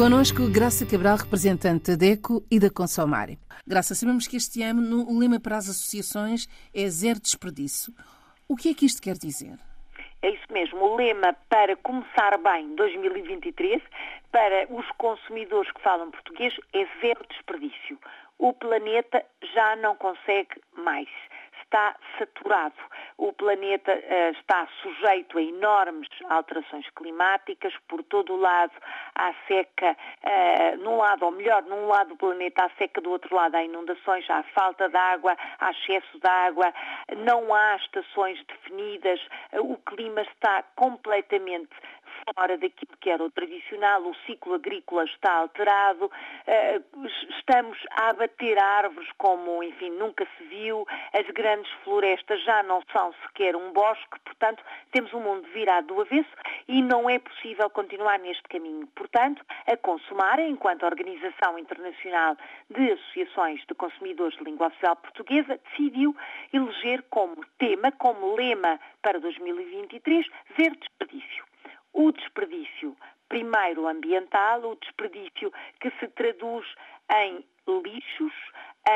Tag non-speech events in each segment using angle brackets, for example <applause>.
Conosco, Graça Cabral, representante da DECO e da Consomare. Graça, sabemos que este ano o lema para as associações é zero desperdício. O que é que isto quer dizer? É isso mesmo, o lema para começar bem 2023, para os consumidores que falam português, é zero desperdício. O planeta já não consegue mais está saturado. O planeta uh, está sujeito a enormes alterações climáticas, por todo o lado há seca, uh, num lado, ou melhor, num lado do planeta há seca, do outro lado há inundações, há falta de água, há excesso de água, não há estações definidas, uh, o clima está completamente fora daquilo que era o tradicional, o ciclo agrícola está alterado, eh, estamos a abater árvores como, enfim, nunca se viu, as grandes florestas já não são sequer um bosque, portanto, temos um mundo virado do avesso e não é possível continuar neste caminho. Portanto, a Consumar, enquanto Organização Internacional de Associações de Consumidores de Língua Oficial Portuguesa, decidiu eleger como tema, como lema para 2023, ver desperdício o desperdício, primeiro ambiental, o desperdício que se traduz em lixos,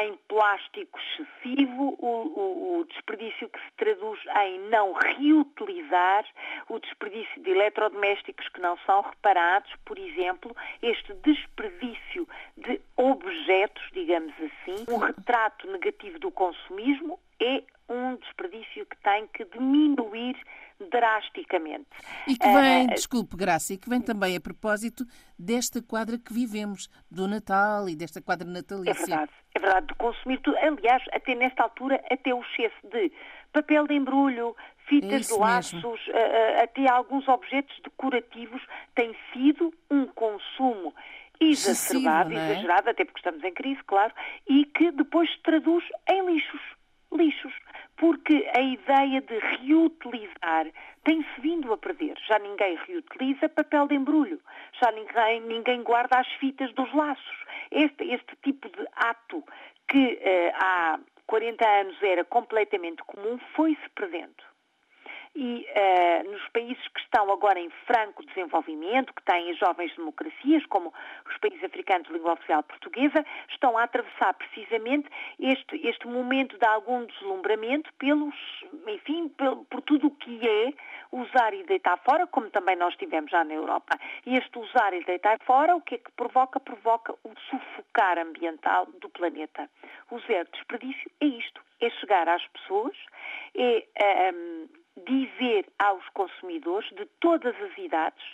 em plástico excessivo, o, o, o, desperdício que se traduz em não reutilizar, o desperdício de eletrodomésticos que não são reparados, por exemplo, este desperdício de objetos, digamos assim, um retrato negativo do consumismo é um desperdício que tem que diminuir drasticamente. E que vem, uh, desculpe, Graça, e que vem também a propósito desta quadra que vivemos, do Natal e desta quadra natalícia. É verdade, é verdade, de consumir tudo. Aliás, até nesta altura, até o excesso de papel de embrulho, fitas de laços, uh, até alguns objetos decorativos tem sido um consumo exacerbado, é? exagerado, até porque estamos em crise, claro, e que depois se traduz em lixos. Lixos porque a ideia de reutilizar tem-se vindo a perder. Já ninguém reutiliza papel de embrulho, já ninguém, ninguém guarda as fitas dos laços. Este, este tipo de ato que eh, há 40 anos era completamente comum foi-se perdendo e uh, nos países que estão agora em franco desenvolvimento, que têm jovens democracias, como os países africanos de língua oficial portuguesa, estão a atravessar precisamente este, este momento de algum deslumbramento pelos, enfim, por, por tudo o que é usar e deitar fora, como também nós tivemos já na Europa. E este usar e deitar fora, o que é que provoca? Provoca o sufocar ambiental do planeta. O zero desperdício é isto, é chegar às pessoas, é... Um, ehm, dizer aos consumidores de todas as idades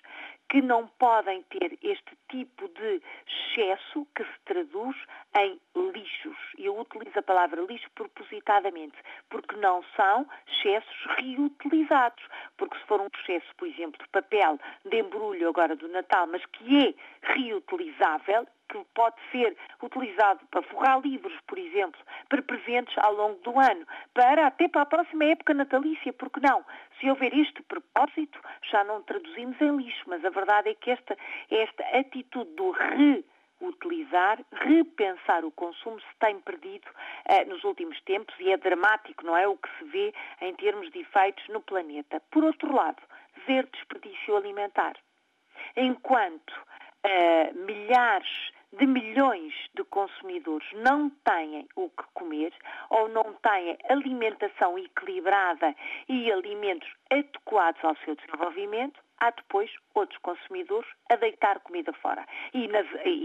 que não podem ter este tipo de excesso que se traduz em lixos. Eu utilizo a palavra lixo propositadamente, porque não são excessos reutilizados. Porque se for um excesso, por exemplo, de papel de embrulho agora do Natal, mas que é reutilizável, que pode ser utilizado para forrar livros, por exemplo, para presentes ao longo do ano, para até para a próxima época natalícia, porque não? Se houver este propósito, já não traduzimos em lixo, mas a verdade é que esta, esta atitude do reutilizar, repensar o consumo se tem perdido uh, nos últimos tempos e é dramático, não é? O que se vê em termos de efeitos no planeta. Por outro lado, ver desperdício alimentar. Enquanto uh, milhares de milhões de consumidores não têm o que comer ou não têm alimentação equilibrada e alimentos adequados ao seu desenvolvimento, há depois outros consumidores a deitar comida fora. E,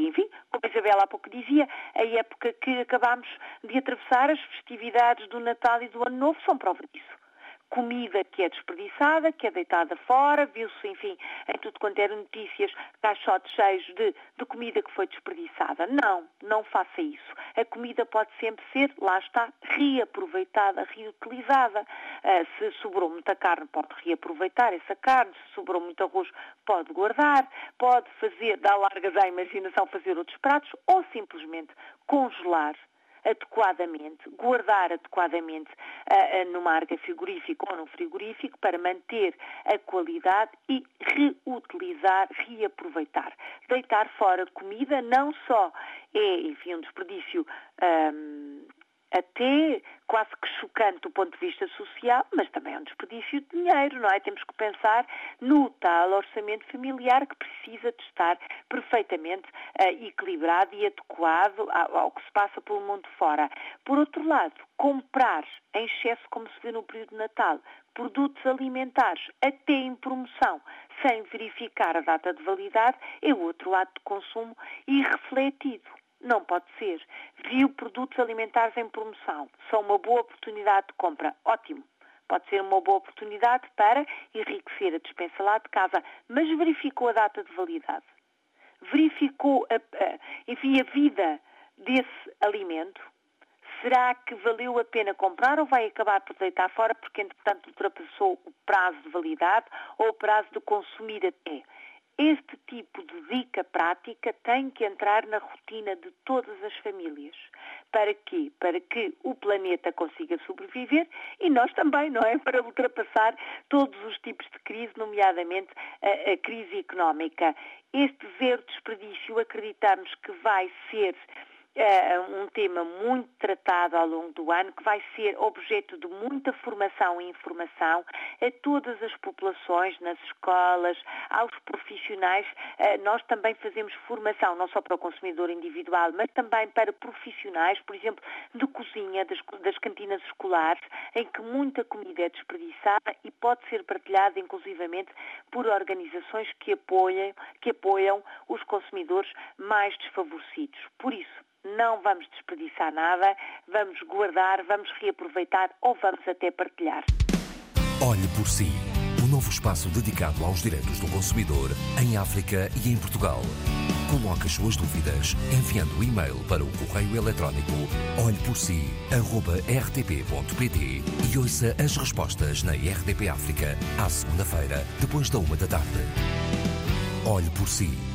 enfim, como a Isabela há pouco dizia, a época que acabamos de atravessar, as festividades do Natal e do Ano Novo são prova disso comida que é desperdiçada, que é deitada fora, viu-se, enfim, em tudo quanto era notícias, caixotes cheios de, de comida que foi desperdiçada. Não, não faça isso. A comida pode sempre ser, lá está, reaproveitada, reutilizada. Uh, se sobrou muita carne, pode reaproveitar essa carne. Se sobrou muito arroz, pode guardar. Pode fazer, dar largas à imaginação, fazer outros pratos ou simplesmente congelar adequadamente, guardar adequadamente uh, numa arca frigorífica ou num frigorífico para manter a qualidade e reutilizar, reaproveitar. Deitar fora comida não só é, enfim, um desperdício um, até quase que chocante do ponto de vista social, mas também é um desperdício de dinheiro, não é? Temos que pensar no tal orçamento familiar que precisa de estar perfeitamente uh, equilibrado e adequado ao, ao que se passa pelo mundo fora. Por outro lado, comprar em excesso, como se vê no período de Natal, produtos alimentares até em promoção, sem verificar a data de validade, é outro ato de consumo irrefletido. Não pode ser. Viu produtos alimentares em promoção. São uma boa oportunidade de compra. Ótimo. Pode ser uma boa oportunidade para enriquecer a despensa lá de casa, mas verificou a data de validade. Verificou, a, a, enfim, a vida desse alimento. Será que valeu a pena comprar ou vai acabar por deitar fora porque, entretanto, ultrapassou o prazo de validade ou o prazo de consumir até? Este tipo de dica prática tem que entrar na rotina de todas as famílias. Para quê? Para que o planeta consiga sobreviver e nós também, não é? <laughs> Para ultrapassar todos os tipos de crise, nomeadamente a, a crise económica. Este zero desperdício acreditamos que vai ser é um tema muito tratado ao longo do ano, que vai ser objeto de muita formação e informação a todas as populações, nas escolas, aos profissionais. Eh, nós também fazemos formação, não só para o consumidor individual, mas também para profissionais, por exemplo, de cozinha, das, das cantinas escolares, em que muita comida é desperdiçada e pode ser partilhada, inclusivamente, por organizações que apoiam, que apoiam os consumidores mais desfavorecidos. Por isso, não vamos desperdiçar nada, vamos guardar, vamos reaproveitar ou vamos até partilhar. Olhe por si. Um novo espaço dedicado aos direitos do consumidor em África e em Portugal. Coloque as suas dúvidas enviando o e-mail para o correio eletrónico olheporsi.rtp.pt e ouça as respostas na RDP África à segunda-feira, depois da uma da tarde. Olhe por si